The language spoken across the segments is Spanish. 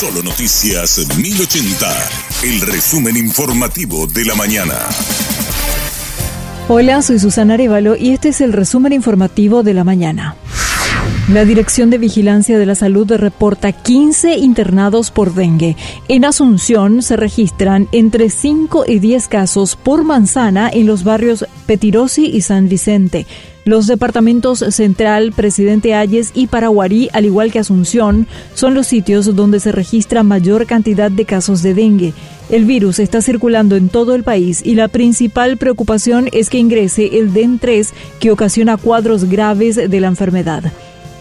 Solo Noticias 1080, el resumen informativo de la mañana. Hola, soy Susana Arevalo y este es el resumen informativo de la mañana. La Dirección de Vigilancia de la Salud reporta 15 internados por dengue. En Asunción se registran entre 5 y 10 casos por manzana en los barrios Petirosi y San Vicente. Los departamentos Central, Presidente Ayes y Paraguarí, al igual que Asunción, son los sitios donde se registra mayor cantidad de casos de dengue. El virus está circulando en todo el país y la principal preocupación es que ingrese el DEN3 que ocasiona cuadros graves de la enfermedad.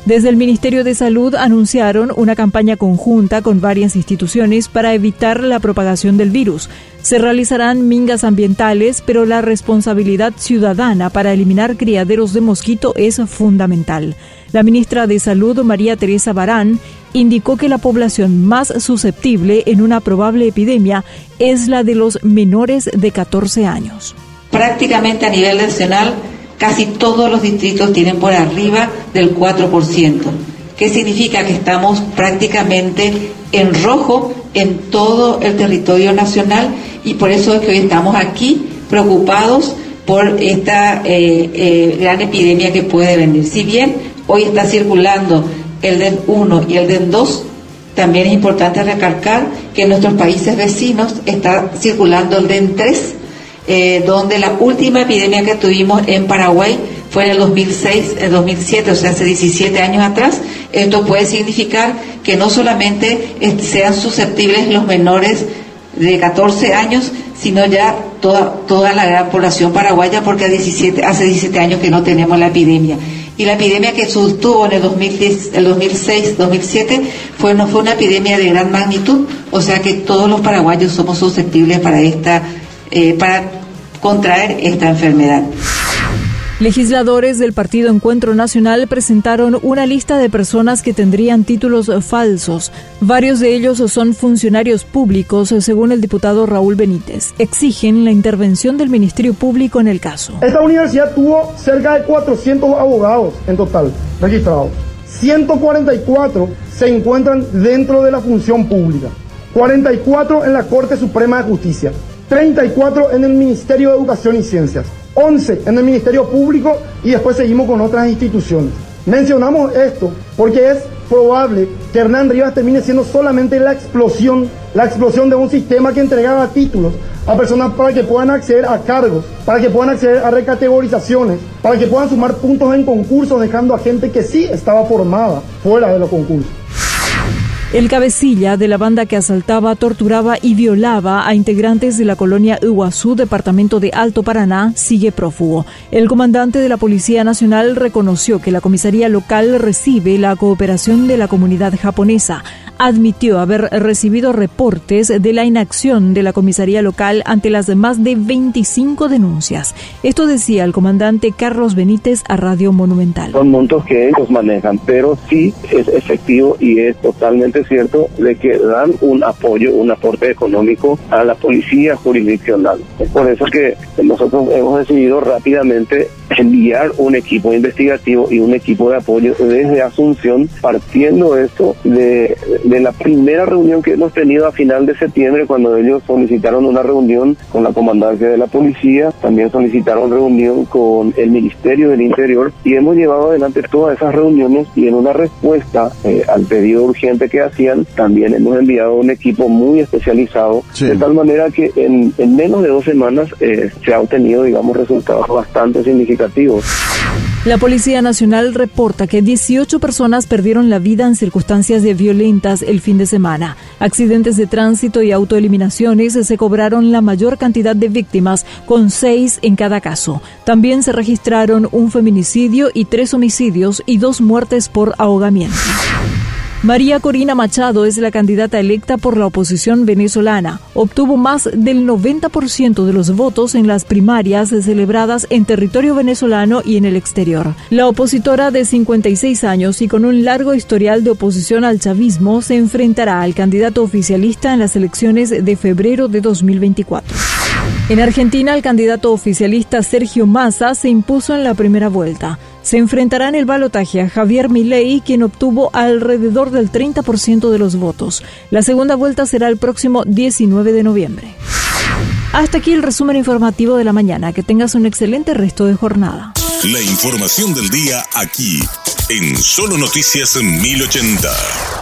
Desde el Ministerio de Salud anunciaron una campaña conjunta con varias instituciones para evitar la propagación del virus. Se realizarán mingas ambientales, pero la responsabilidad ciudadana para eliminar criaderos de mosquito es fundamental. La ministra de Salud, María Teresa Barán, indicó que la población más susceptible en una probable epidemia es la de los menores de 14 años. Prácticamente a nivel nacional casi todos los distritos tienen por arriba del 4%. ¿Qué significa? Que estamos prácticamente en rojo en todo el territorio nacional y por eso es que hoy estamos aquí preocupados por esta eh, eh, gran epidemia que puede venir. Si bien hoy está circulando el DEN 1 y el DEN 2, también es importante recalcar que en nuestros países vecinos está circulando el DEN 3 eh, donde la última epidemia que tuvimos en Paraguay fue en el 2006, el 2007, o sea, hace 17 años atrás. Esto puede significar que no solamente sean susceptibles los menores de 14 años, sino ya toda, toda la gran población paraguaya, porque 17, hace 17 años que no tenemos la epidemia. Y la epidemia que tuvo en el, 2010, el 2006, 2007, fue, no fue una epidemia de gran magnitud, o sea que todos los paraguayos somos susceptibles para esta, eh, para contraer esta enfermedad. Legisladores del Partido Encuentro Nacional presentaron una lista de personas que tendrían títulos falsos. Varios de ellos son funcionarios públicos, según el diputado Raúl Benítez. Exigen la intervención del Ministerio Público en el caso. Esta universidad tuvo cerca de 400 abogados en total registrados. 144 se encuentran dentro de la función pública. 44 en la Corte Suprema de Justicia. 34 en el Ministerio de Educación y Ciencias, 11 en el Ministerio Público y después seguimos con otras instituciones. Mencionamos esto porque es probable que Hernán Rivas termine siendo solamente la explosión, la explosión de un sistema que entregaba títulos a personas para que puedan acceder a cargos, para que puedan acceder a recategorizaciones, para que puedan sumar puntos en concursos, dejando a gente que sí estaba formada fuera de los concursos. El cabecilla de la banda que asaltaba, torturaba y violaba a integrantes de la colonia Iguazú, departamento de Alto Paraná, sigue prófugo. El comandante de la Policía Nacional reconoció que la comisaría local recibe la cooperación de la comunidad japonesa admitió haber recibido reportes de la inacción de la comisaría local ante las más de 25 denuncias. Esto decía el comandante Carlos Benítez a Radio Monumental. Son montos que ellos manejan, pero sí es efectivo y es totalmente cierto de que dan un apoyo, un aporte económico a la policía jurisdiccional. Es por eso que nosotros hemos decidido rápidamente enviar un equipo investigativo y un equipo de apoyo desde Asunción, partiendo esto de de la primera reunión que hemos tenido a final de septiembre, cuando ellos solicitaron una reunión con la comandancia de la policía, también solicitaron reunión con el Ministerio del Interior y hemos llevado adelante todas esas reuniones y en una respuesta eh, al pedido urgente que hacían, también hemos enviado un equipo muy especializado, de tal manera que en, menos de dos semanas eh, se ha obtenido, digamos, resultados bastante significativos. La Policía Nacional reporta que 18 personas perdieron la vida en circunstancias violentas el fin de semana. Accidentes de tránsito y autoeliminaciones se cobraron la mayor cantidad de víctimas, con seis en cada caso. También se registraron un feminicidio y tres homicidios y dos muertes por ahogamiento. María Corina Machado es la candidata electa por la oposición venezolana. Obtuvo más del 90% de los votos en las primarias celebradas en territorio venezolano y en el exterior. La opositora de 56 años y con un largo historial de oposición al chavismo se enfrentará al candidato oficialista en las elecciones de febrero de 2024. En Argentina, el candidato oficialista Sergio Massa se impuso en la primera vuelta. Se enfrentará en el balotaje a Javier Milei, quien obtuvo alrededor del 30% de los votos. La segunda vuelta será el próximo 19 de noviembre. Hasta aquí el resumen informativo de la mañana. Que tengas un excelente resto de jornada. La información del día aquí, en Solo Noticias 1080.